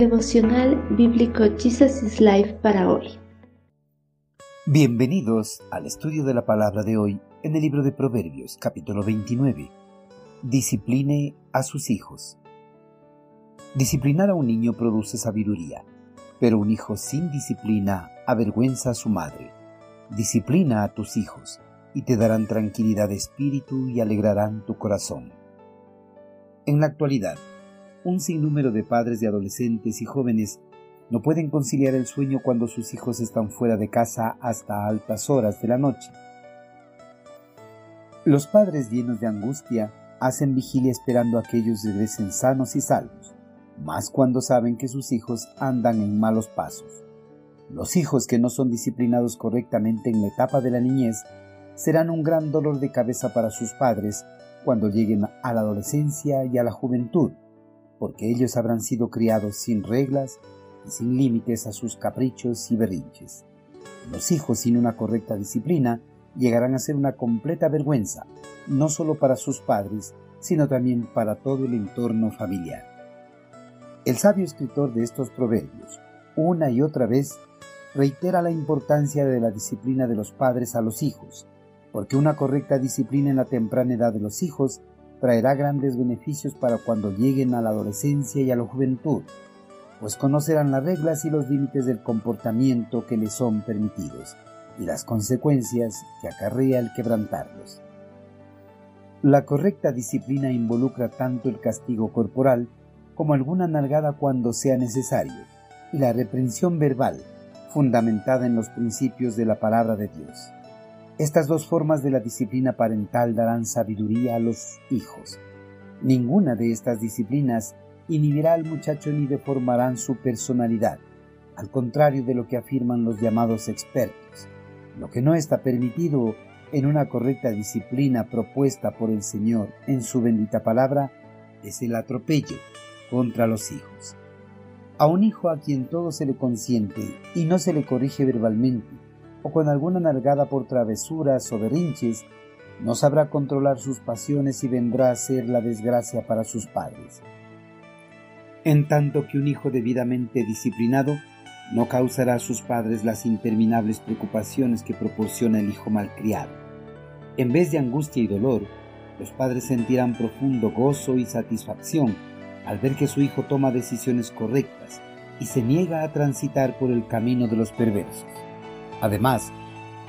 Devocional Bíblico Jesus is Life para hoy. Bienvenidos al estudio de la palabra de hoy en el libro de Proverbios, capítulo 29. Discipline a sus hijos. Disciplinar a un niño produce sabiduría, pero un hijo sin disciplina avergüenza a su madre. Disciplina a tus hijos y te darán tranquilidad de espíritu y alegrarán tu corazón. En la actualidad, un sinnúmero de padres de adolescentes y jóvenes no pueden conciliar el sueño cuando sus hijos están fuera de casa hasta altas horas de la noche. Los padres llenos de angustia hacen vigilia esperando a que ellos regresen sanos y salvos, más cuando saben que sus hijos andan en malos pasos. Los hijos que no son disciplinados correctamente en la etapa de la niñez serán un gran dolor de cabeza para sus padres cuando lleguen a la adolescencia y a la juventud porque ellos habrán sido criados sin reglas y sin límites a sus caprichos y berrinches. Los hijos sin una correcta disciplina llegarán a ser una completa vergüenza, no solo para sus padres, sino también para todo el entorno familiar. El sabio escritor de estos proverbios, una y otra vez, reitera la importancia de la disciplina de los padres a los hijos, porque una correcta disciplina en la temprana edad de los hijos traerá grandes beneficios para cuando lleguen a la adolescencia y a la juventud, pues conocerán las reglas y los límites del comportamiento que les son permitidos y las consecuencias que acarrea el quebrantarlos. La correcta disciplina involucra tanto el castigo corporal como alguna nalgada cuando sea necesario, y la reprensión verbal, fundamentada en los principios de la palabra de Dios. Estas dos formas de la disciplina parental darán sabiduría a los hijos. Ninguna de estas disciplinas inhibirá al muchacho ni deformarán su personalidad, al contrario de lo que afirman los llamados expertos. Lo que no está permitido en una correcta disciplina propuesta por el Señor en su bendita palabra es el atropello contra los hijos. A un hijo a quien todo se le consiente y no se le corrige verbalmente, o con alguna nalgada por travesuras o berrinches, no sabrá controlar sus pasiones y vendrá a ser la desgracia para sus padres. En tanto que un hijo debidamente disciplinado no causará a sus padres las interminables preocupaciones que proporciona el hijo malcriado. En vez de angustia y dolor, los padres sentirán profundo gozo y satisfacción al ver que su hijo toma decisiones correctas y se niega a transitar por el camino de los perversos. Además,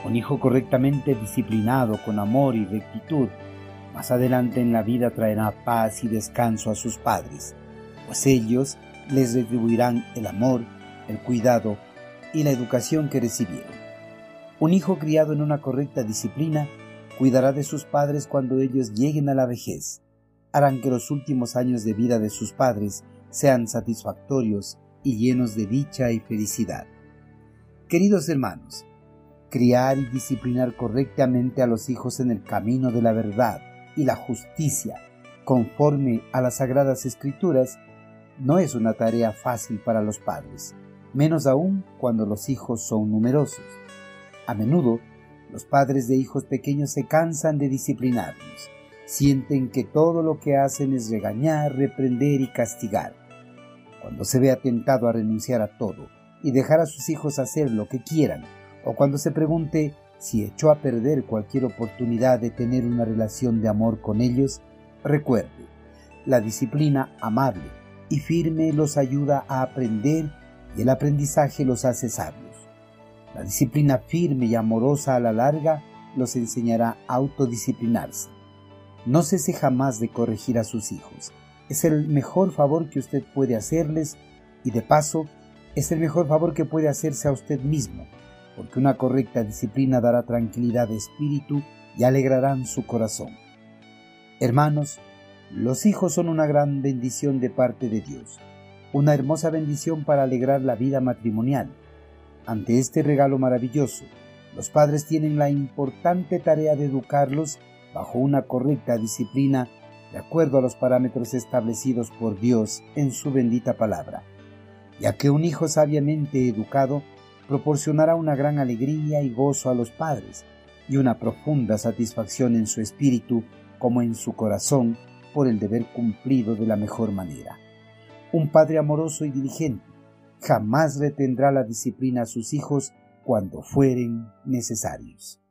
un hijo correctamente disciplinado con amor y rectitud, más adelante en la vida traerá paz y descanso a sus padres, pues ellos les retribuirán el amor, el cuidado y la educación que recibieron. Un hijo criado en una correcta disciplina cuidará de sus padres cuando ellos lleguen a la vejez. Harán que los últimos años de vida de sus padres sean satisfactorios y llenos de dicha y felicidad. Queridos hermanos, criar y disciplinar correctamente a los hijos en el camino de la verdad y la justicia, conforme a las sagradas escrituras, no es una tarea fácil para los padres, menos aún cuando los hijos son numerosos. A menudo, los padres de hijos pequeños se cansan de disciplinarlos, sienten que todo lo que hacen es regañar, reprender y castigar. Cuando se ve atentado a renunciar a todo, y dejar a sus hijos hacer lo que quieran, o cuando se pregunte si echó a perder cualquier oportunidad de tener una relación de amor con ellos, recuerde, la disciplina amable y firme los ayuda a aprender y el aprendizaje los hace sabios. La disciplina firme y amorosa a la larga los enseñará a autodisciplinarse. No cese jamás de corregir a sus hijos. Es el mejor favor que usted puede hacerles y de paso es el mejor favor que puede hacerse a usted mismo, porque una correcta disciplina dará tranquilidad de espíritu y alegrarán su corazón. Hermanos, los hijos son una gran bendición de parte de Dios, una hermosa bendición para alegrar la vida matrimonial. Ante este regalo maravilloso, los padres tienen la importante tarea de educarlos bajo una correcta disciplina de acuerdo a los parámetros establecidos por Dios en su bendita palabra ya que un hijo sabiamente educado proporcionará una gran alegría y gozo a los padres y una profunda satisfacción en su espíritu como en su corazón por el deber cumplido de la mejor manera. Un padre amoroso y diligente jamás retendrá la disciplina a sus hijos cuando fueren necesarios.